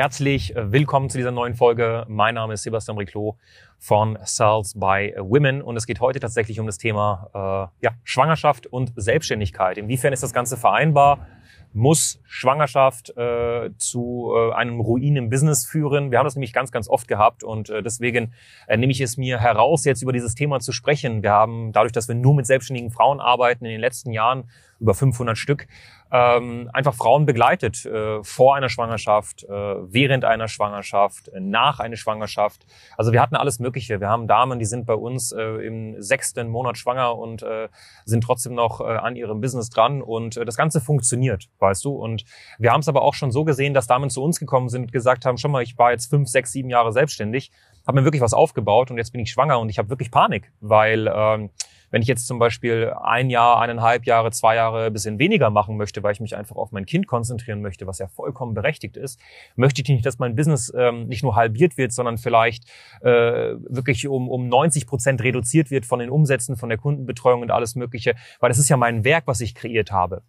Herzlich äh, willkommen zu dieser neuen Folge. Mein Name ist Sebastian Briclot von Sales by Women und es geht heute tatsächlich um das Thema äh, ja, Schwangerschaft und Selbstständigkeit. Inwiefern ist das Ganze vereinbar? Muss Schwangerschaft äh, zu äh, einem Ruin im Business führen? Wir haben das nämlich ganz, ganz oft gehabt und äh, deswegen äh, nehme ich es mir heraus, jetzt über dieses Thema zu sprechen. Wir haben dadurch, dass wir nur mit selbstständigen Frauen arbeiten, in den letzten Jahren über 500 Stück, ähm, einfach Frauen begleitet äh, vor einer Schwangerschaft, äh, während einer Schwangerschaft, äh, nach einer Schwangerschaft. Also wir hatten alles Mögliche. Wir haben Damen, die sind bei uns äh, im sechsten Monat schwanger und äh, sind trotzdem noch äh, an ihrem Business dran und äh, das Ganze funktioniert, weißt du. Und wir haben es aber auch schon so gesehen, dass Damen zu uns gekommen sind und gesagt haben, schon mal, ich war jetzt fünf, sechs, sieben Jahre selbstständig, habe mir wirklich was aufgebaut und jetzt bin ich schwanger und ich habe wirklich Panik, weil ähm, wenn ich jetzt zum Beispiel ein Jahr, eineinhalb Jahre, zwei Jahre ein bisschen weniger machen möchte, weil ich mich einfach auf mein Kind konzentrieren möchte, was ja vollkommen berechtigt ist, möchte ich nicht, dass mein Business ähm, nicht nur halbiert wird, sondern vielleicht äh, wirklich um, um 90 Prozent reduziert wird von den Umsätzen, von der Kundenbetreuung und alles Mögliche, weil das ist ja mein Werk, was ich kreiert habe.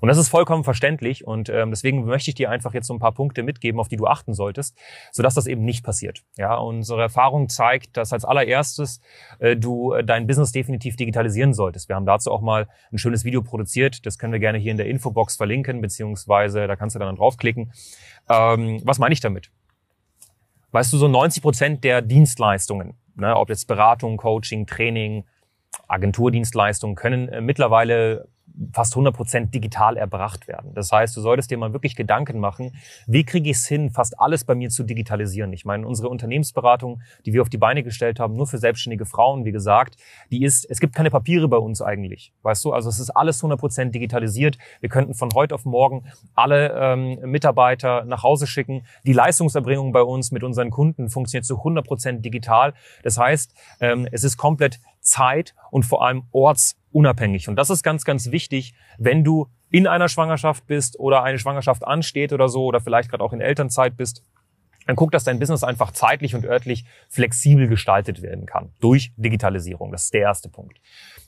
Und das ist vollkommen verständlich und ähm, deswegen möchte ich dir einfach jetzt so ein paar Punkte mitgeben, auf die du achten solltest, sodass das eben nicht passiert. Ja, unsere Erfahrung zeigt, dass als allererstes äh, du äh, dein Business definitiv digitalisieren solltest. Wir haben dazu auch mal ein schönes Video produziert, das können wir gerne hier in der Infobox verlinken, beziehungsweise da kannst du dann draufklicken. Ähm, was meine ich damit? Weißt du, so 90 Prozent der Dienstleistungen, ne, ob jetzt Beratung, Coaching, Training, Agenturdienstleistungen, können äh, mittlerweile fast 100 Prozent digital erbracht werden. Das heißt, du solltest dir mal wirklich Gedanken machen, wie kriege ich es hin, fast alles bei mir zu digitalisieren. Ich meine, unsere Unternehmensberatung, die wir auf die Beine gestellt haben, nur für selbstständige Frauen, wie gesagt, die ist, es gibt keine Papiere bei uns eigentlich, weißt du? Also es ist alles 100 Prozent digitalisiert. Wir könnten von heute auf morgen alle ähm, Mitarbeiter nach Hause schicken. Die Leistungserbringung bei uns mit unseren Kunden funktioniert zu 100 Prozent digital. Das heißt, ähm, es ist komplett zeit- und vor allem ortsunabhängig. Und das ist ganz, ganz wichtig, wenn du in einer Schwangerschaft bist oder eine Schwangerschaft ansteht oder so oder vielleicht gerade auch in Elternzeit bist. Dann guck, dass dein Business einfach zeitlich und örtlich flexibel gestaltet werden kann durch Digitalisierung. Das ist der erste Punkt.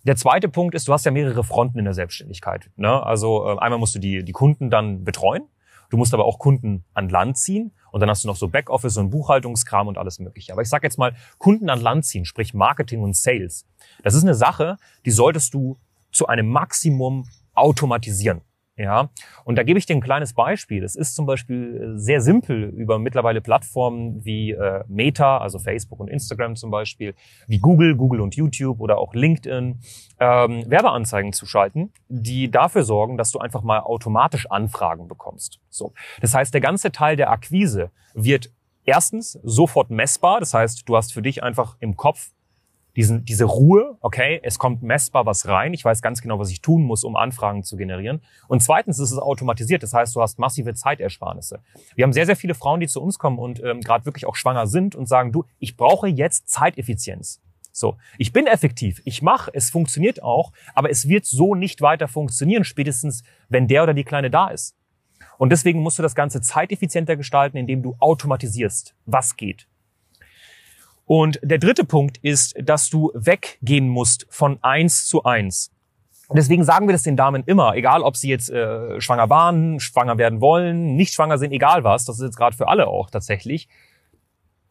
Der zweite Punkt ist, du hast ja mehrere Fronten in der Selbstständigkeit. Ne? Also äh, einmal musst du die, die Kunden dann betreuen. Du musst aber auch Kunden an Land ziehen und dann hast du noch so Backoffice und Buchhaltungskram und alles mögliche. Aber ich sage jetzt mal, Kunden an Land ziehen, sprich Marketing und Sales. Das ist eine Sache, die solltest du zu einem Maximum automatisieren. Ja, und da gebe ich dir ein kleines Beispiel. Es ist zum Beispiel äh, sehr simpel über mittlerweile Plattformen wie äh, Meta, also Facebook und Instagram zum Beispiel, wie Google, Google und YouTube oder auch LinkedIn, ähm, Werbeanzeigen zu schalten, die dafür sorgen, dass du einfach mal automatisch Anfragen bekommst. So, das heißt, der ganze Teil der Akquise wird erstens sofort messbar. Das heißt, du hast für dich einfach im Kopf diesen, diese Ruhe, okay, es kommt messbar was rein, ich weiß ganz genau, was ich tun muss, um Anfragen zu generieren. Und zweitens ist es automatisiert, das heißt, du hast massive Zeitersparnisse. Wir haben sehr, sehr viele Frauen, die zu uns kommen und ähm, gerade wirklich auch schwanger sind und sagen, du, ich brauche jetzt Zeiteffizienz. So, ich bin effektiv, ich mache, es funktioniert auch, aber es wird so nicht weiter funktionieren, spätestens wenn der oder die Kleine da ist. Und deswegen musst du das Ganze zeiteffizienter gestalten, indem du automatisierst, was geht. Und der dritte Punkt ist, dass du weggehen musst von eins zu eins. Deswegen sagen wir das den Damen immer, egal ob sie jetzt äh, schwanger waren, schwanger werden wollen, nicht schwanger sind, egal was, das ist jetzt gerade für alle auch tatsächlich.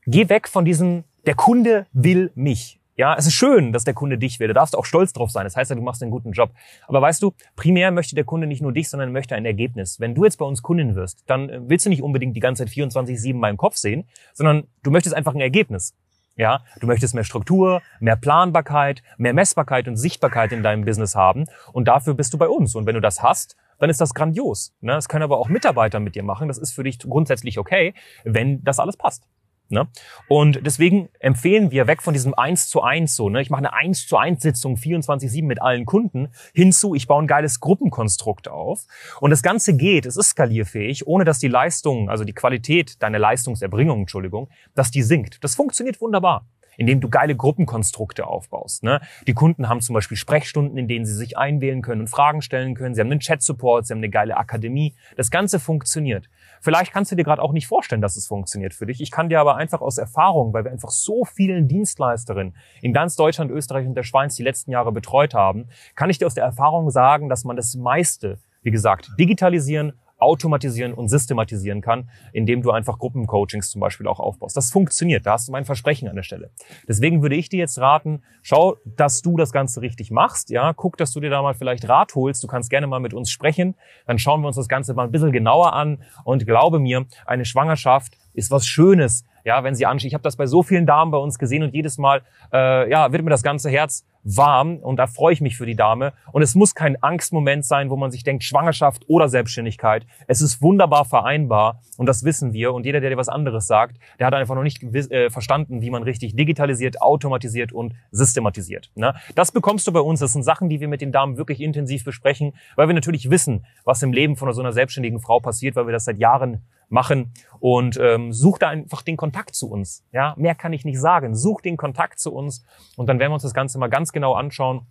Geh weg von diesem, der Kunde will mich. Ja, es ist schön, dass der Kunde dich will. Da darfst du auch stolz drauf sein. Das heißt ja, du machst einen guten Job. Aber weißt du, primär möchte der Kunde nicht nur dich, sondern möchte ein Ergebnis. Wenn du jetzt bei uns Kundin wirst, dann äh, willst du nicht unbedingt die ganze Zeit 24-7 in meinem Kopf sehen, sondern du möchtest einfach ein Ergebnis. Ja, du möchtest mehr Struktur, mehr Planbarkeit, mehr Messbarkeit und Sichtbarkeit in deinem Business haben. Und dafür bist du bei uns. Und wenn du das hast, dann ist das grandios. Ne? Das können aber auch Mitarbeiter mit dir machen. Das ist für dich grundsätzlich okay, wenn das alles passt. Ne? Und deswegen empfehlen wir weg von diesem 1 zu 1 so. Ne? Ich mache eine 1 zu 1 Sitzung 24-7 mit allen Kunden hinzu, ich baue ein geiles Gruppenkonstrukt auf. Und das Ganze geht, es ist skalierfähig, ohne dass die Leistung, also die Qualität deiner Leistungserbringung, Entschuldigung, dass die sinkt. Das funktioniert wunderbar indem du geile Gruppenkonstrukte aufbaust. Ne? Die Kunden haben zum Beispiel Sprechstunden, in denen sie sich einwählen können und Fragen stellen können. Sie haben einen Chat-Support, sie haben eine geile Akademie. Das Ganze funktioniert. Vielleicht kannst du dir gerade auch nicht vorstellen, dass es funktioniert für dich. Ich kann dir aber einfach aus Erfahrung, weil wir einfach so vielen Dienstleisterinnen in ganz Deutschland, Österreich und der Schweiz die letzten Jahre betreut haben, kann ich dir aus der Erfahrung sagen, dass man das meiste, wie gesagt, digitalisieren, automatisieren und systematisieren kann, indem du einfach Gruppencoachings zum Beispiel auch aufbaust. Das funktioniert. Da hast du mein Versprechen an der Stelle. Deswegen würde ich dir jetzt raten, schau, dass du das Ganze richtig machst. Ja, guck, dass du dir da mal vielleicht Rat holst. Du kannst gerne mal mit uns sprechen. Dann schauen wir uns das Ganze mal ein bisschen genauer an. Und glaube mir, eine Schwangerschaft ist was Schönes ja, wenn sie anschauen. Ich habe das bei so vielen Damen bei uns gesehen und jedes Mal äh, ja, wird mir das ganze Herz warm und da freue ich mich für die Dame. Und es muss kein Angstmoment sein, wo man sich denkt, Schwangerschaft oder Selbstständigkeit. Es ist wunderbar vereinbar und das wissen wir. Und jeder, der dir was anderes sagt, der hat einfach noch nicht äh, verstanden, wie man richtig digitalisiert, automatisiert und systematisiert. Ne? Das bekommst du bei uns. Das sind Sachen, die wir mit den Damen wirklich intensiv besprechen, weil wir natürlich wissen, was im Leben von so einer selbstständigen Frau passiert, weil wir das seit Jahren machen und ähm, such da einfach den Kontakt zu uns. Ja, mehr kann ich nicht sagen. Such den Kontakt zu uns und dann werden wir uns das Ganze mal ganz genau anschauen.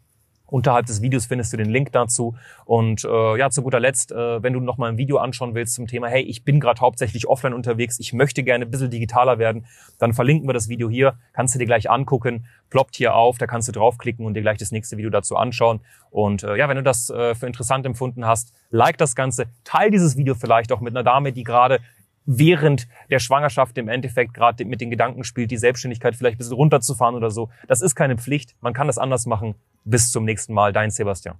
Unterhalb des Videos findest du den Link dazu. Und äh, ja, zu guter Letzt, äh, wenn du noch mal ein Video anschauen willst zum Thema, hey, ich bin gerade hauptsächlich offline unterwegs, ich möchte gerne ein bisschen digitaler werden, dann verlinken wir das Video hier, kannst du dir gleich angucken, ploppt hier auf, da kannst du draufklicken und dir gleich das nächste Video dazu anschauen. Und äh, ja, wenn du das äh, für interessant empfunden hast, like das Ganze, teil dieses Video vielleicht auch mit einer Dame, die gerade während der Schwangerschaft im Endeffekt gerade mit den Gedanken spielt, die Selbstständigkeit vielleicht ein bisschen runterzufahren oder so. Das ist keine Pflicht. Man kann das anders machen. Bis zum nächsten Mal. Dein Sebastian.